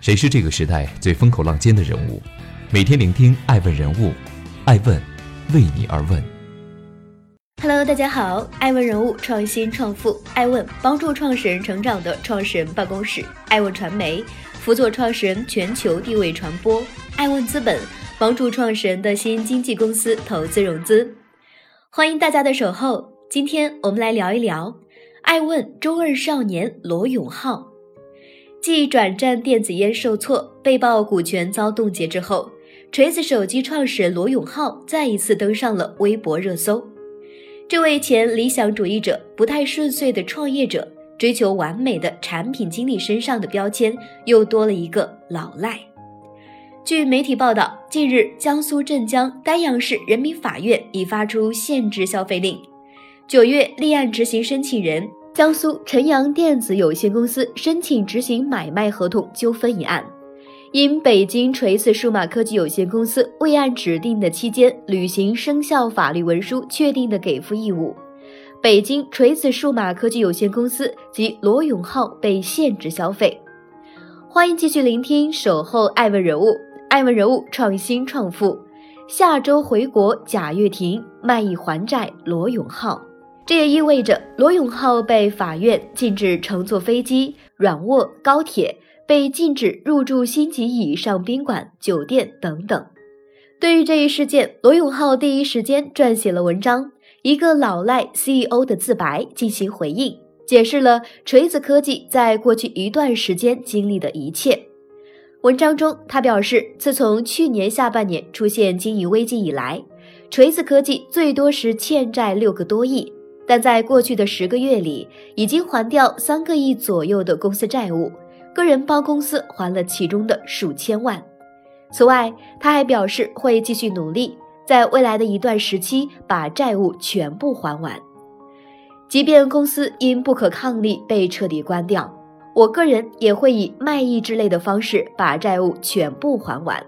谁是这个时代最风口浪尖的人物？每天聆听爱问人物，爱问为你而问。Hello，大家好，爱问人物创新创富，爱问帮助创始人成长的创始人办公室，爱问传媒辅佐创始人全球地位传播，爱问资本帮助创始人的新经纪公司投资融资。欢迎大家的守候，今天我们来聊一聊爱问中二少年罗永浩。继转战电子烟受挫、被曝股权遭冻结之后，锤子手机创始人罗永浩再一次登上了微博热搜。这位前理想主义者、不太顺遂的创业者、追求完美的产品经理身上的标签又多了一个“老赖”。据媒体报道，近日江苏镇江丹阳市人民法院已发出限制消费令，九月立案执行申请人。江苏晨阳电子有限公司申请执行买卖合同纠纷一案，因北京锤子数码科技有限公司未按指定的期间履行生效法律文书确定的给付义务，北京锤子数码科技有限公司及罗永浩被限制消费。欢迎继续聆听《守候爱问人物》，爱问人物创新创富。下周回国，贾跃亭卖艺还债，罗永浩。这也意味着罗永浩被法院禁止乘坐飞机、软卧、高铁，被禁止入住星级以上宾馆、酒店等等。对于这一事件，罗永浩第一时间撰写了文章《一个老赖 CEO 的自白》进行回应，解释了锤子科技在过去一段时间经历的一切。文章中，他表示，自从去年下半年出现经营危机以来，锤子科技最多时欠债六个多亿。但在过去的十个月里，已经还掉三个亿左右的公司债务，个人帮公司还了其中的数千万。此外，他还表示会继续努力，在未来的一段时期把债务全部还完。即便公司因不可抗力被彻底关掉，我个人也会以卖艺之类的方式把债务全部还完。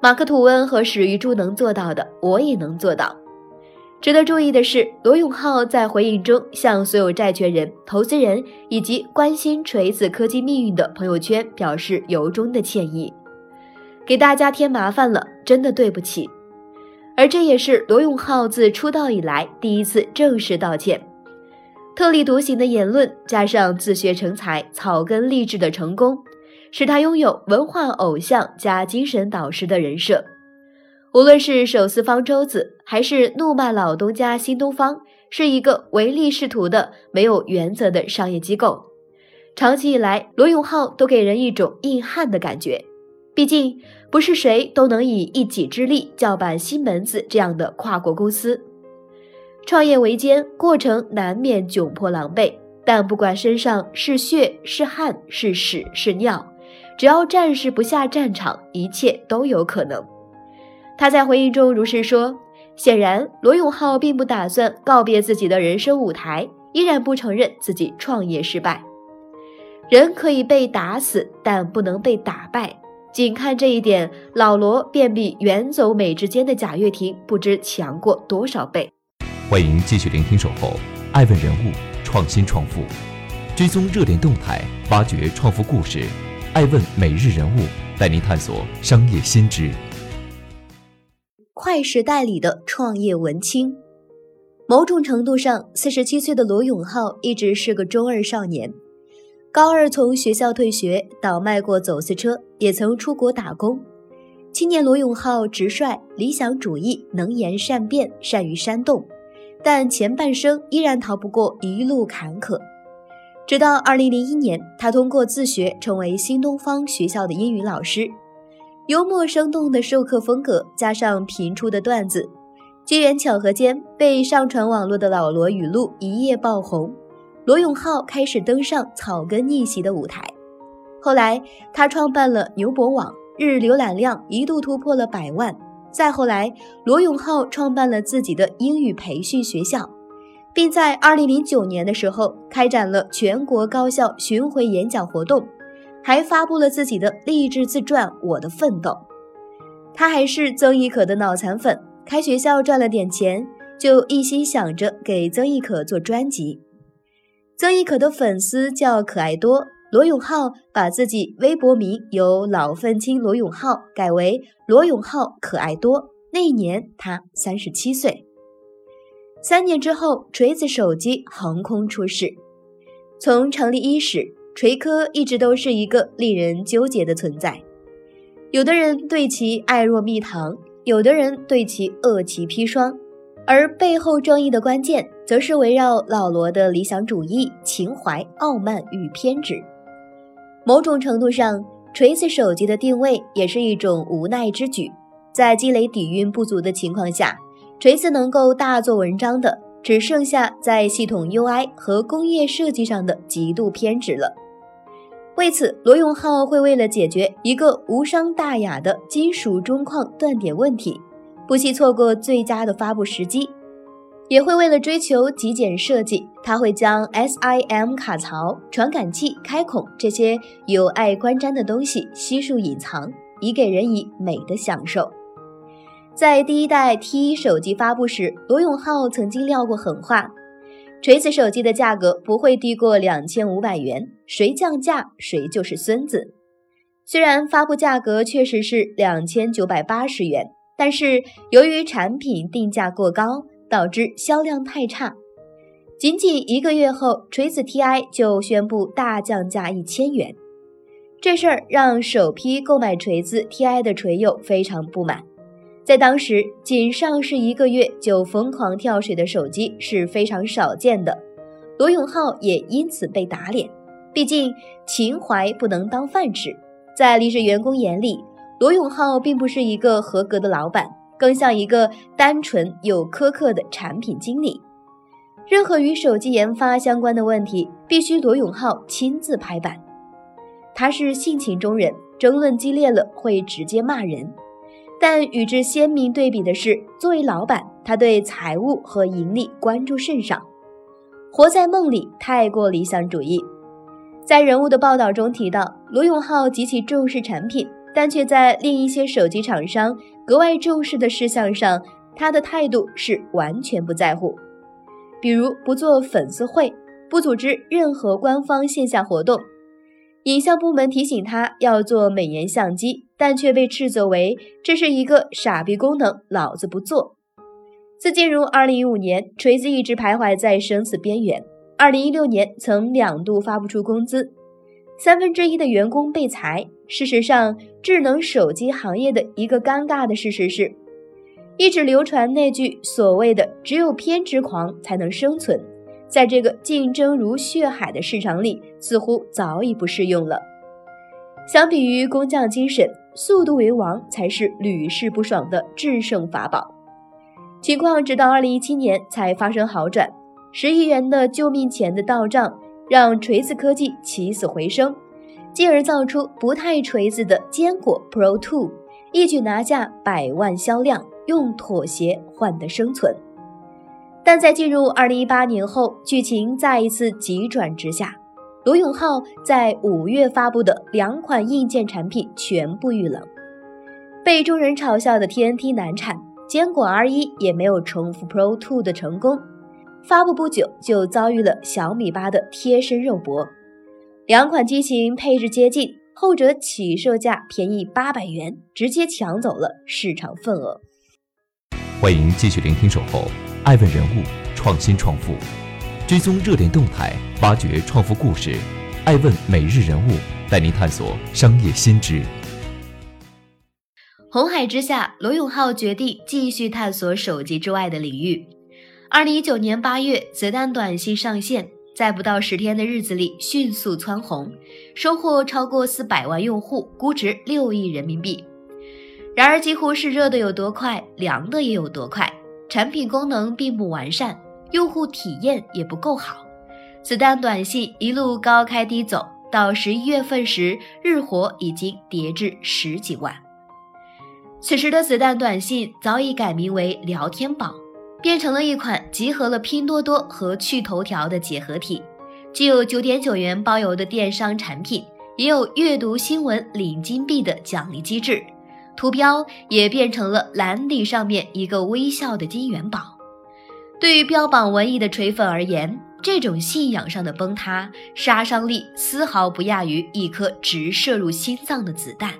马克·吐温和史玉柱能做到的，我也能做到。值得注意的是，罗永浩在回应中向所有债权人、投资人以及关心锤子科技命运的朋友圈表示由衷的歉意，给大家添麻烦了，真的对不起。而这也是罗永浩自出道以来第一次正式道歉。特立独行的言论加上自学成才、草根励志的成功，使他拥有文化偶像加精神导师的人设。无论是手撕方舟子，还是怒骂老东家新东方，是一个唯利是图的、没有原则的商业机构。长期以来，罗永浩都给人一种硬汉的感觉。毕竟，不是谁都能以一己之力叫板西门子这样的跨国公司。创业维艰，过程难免窘迫狼狈，但不管身上是血是汗是屎是尿，只要战士不下战场，一切都有可能。他在回应中如是说：“显然，罗永浩并不打算告别自己的人生舞台，依然不承认自己创业失败。人可以被打死，但不能被打败。仅看这一点，老罗便比远走美之间的贾跃亭不知强过多少倍。”欢迎继续聆听《守候》，爱问人物，创新创富，追踪热点动态，挖掘创富故事。爱问每日人物带您探索商业新知。快时代里的创业文青，某种程度上，四十七岁的罗永浩一直是个中二少年。高二从学校退学，倒卖过走私车，也曾出国打工。青年罗永浩直率、理想主义、能言善辩、善于煽动，但前半生依然逃不过一路坎坷。直到二零零一年，他通过自学成为新东方学校的英语老师。幽默生动的授课风格，加上频出的段子，机缘巧合间被上传网络的老罗语录一夜爆红，罗永浩开始登上草根逆袭的舞台。后来，他创办了牛博网，日浏览量一度突破了百万。再后来，罗永浩创办了自己的英语培训学校，并在二零零九年的时候开展了全国高校巡回演讲活动。还发布了自己的励志自传《我的奋斗》。他还是曾轶可的脑残粉，开学校赚了点钱，就一心想着给曾轶可做专辑。曾轶可的粉丝叫可爱多，罗永浩把自己微博名由“老愤青罗永浩”改为“罗永浩可爱多”。那一年他三十七岁。三年之后，锤子手机横空出世。从成立伊始，锤科一直都是一个令人纠结的存在。有的人对其爱若蜜糖，有的人对其恶其砒霜，而背后争议的关键，则是围绕老罗的理想主义、情怀、傲慢与偏执。某种程度上，锤子手机的定位也是一种无奈之举。在积累底蕴不足的情况下，锤子能够大做文章的，只剩下在系统 UI 和工业设计上的极度偏执了。为此，罗永浩会为了解决一个无伤大雅的金属中框断点问题，不惜错过最佳的发布时机；也会为了追求极简设计，他会将 SIM 卡槽、传感器开孔这些有碍观瞻的东西悉数隐藏，以给人以美的享受。在第一代 T1 手机发布时，罗永浩曾经撂过狠话。锤子手机的价格不会低过两千五百元，谁降价谁就是孙子。虽然发布价格确实是两千九百八十元，但是由于产品定价过高，导致销量太差。仅仅一个月后，锤子 Ti 就宣布大降价一千元。这事儿让首批购买锤子 Ti 的锤友非常不满。在当时，仅上市一个月就疯狂跳水的手机是非常少见的，罗永浩也因此被打脸。毕竟情怀不能当饭吃，在离职员工眼里，罗永浩并不是一个合格的老板，更像一个单纯又苛刻的产品经理。任何与手机研发相关的问题，必须罗永浩亲自拍板。他是性情中人，争论激烈了会直接骂人。但与之鲜明对比的是，作为老板，他对财务和盈利关注甚少，活在梦里，太过理想主义。在人物的报道中提到，罗永浩极其重视产品，但却在另一些手机厂商格外重视的事项上，他的态度是完全不在乎。比如不做粉丝会，不组织任何官方线下活动。影像部门提醒他要做美颜相机。但却被斥责为这是一个傻逼功能，老子不做。自进入2015年，锤子一直徘徊在生死边缘。2016年曾两度发不出工资，三分之一的员工被裁。事实上，智能手机行业的一个尴尬的事实是，一直流传那句所谓的“只有偏执狂才能生存”，在这个竞争如血海的市场里，似乎早已不适用了。相比于工匠精神，速度为王才是屡试不爽的制胜法宝。情况直到二零一七年才发生好转，十亿元的救命钱的到账，让锤子科技起死回生，进而造出不太锤子的坚果 Pro Two，一举拿下百万销量，用妥协换得生存。但在进入二零一八年后，剧情再一次急转直下。罗永浩在五月发布的两款硬件产品全部遇冷，被众人嘲笑的 TNT 难产，坚果 R1 也没有重复 Pro 2的成功，发布不久就遭遇了小米八的贴身肉搏。两款机型配置接近，后者起售价便宜八百元，直接抢走了市场份额。欢迎继续聆听《守候》，爱问人物，创新创富。追踪热点动态，挖掘创富故事，爱问每日人物带您探索商业新知。红海之下，罗永浩决定继续探索手机之外的领域。二零一九年八月，子弹短信上线，在不到十天的日子里迅速蹿红，收获超过四百万用户，估值六亿人民币。然而，几乎是热的有多快，凉的也有多快，产品功能并不完善。用户体验也不够好，子弹短信一路高开低走，到十一月份时，日活已经跌至十几万。此时的子弹短信早已改名为聊天宝，变成了一款集合了拼多多和趣头条的结合体，既有九点九元包邮的电商产品，也有阅读新闻领金币的奖励机制，图标也变成了蓝底上面一个微笑的金元宝。对于标榜文艺的锤粉而言，这种信仰上的崩塌，杀伤力丝毫不亚于一颗直射入心脏的子弹。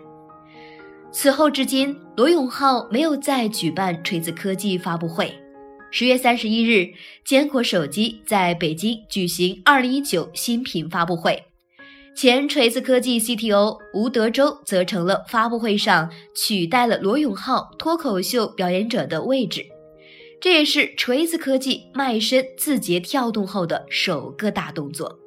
此后至今，罗永浩没有再举办锤子科技发布会。十月三十一日，坚果手机在北京举行二零一九新品发布会，前锤子科技 CTO 吴德周则成了发布会上取代了罗永浩脱口秀表演者的位置。这也是锤子科技卖身字节跳动后的首个大动作。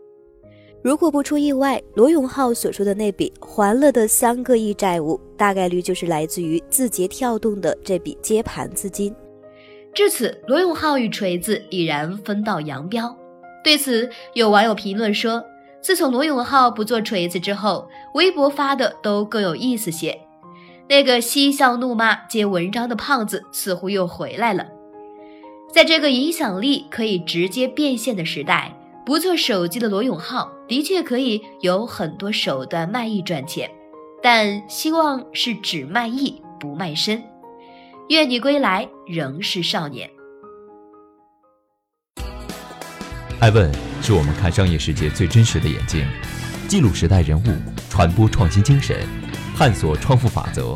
如果不出意外，罗永浩所说的那笔还了的三个亿债务，大概率就是来自于字节跳动的这笔接盘资金。至此，罗永浩与锤子已然分道扬镳。对此，有网友评论说：“自从罗永浩不做锤子之后，微博发的都更有意思些。那个嬉笑怒骂接文章的胖子似乎又回来了。”在这个影响力可以直接变现的时代，不做手机的罗永浩的确可以有很多手段卖艺赚钱，但希望是只卖艺不卖身。愿你归来仍是少年。艾问是我们看商业世界最真实的眼睛，记录时代人物，传播创新精神，探索创富法则。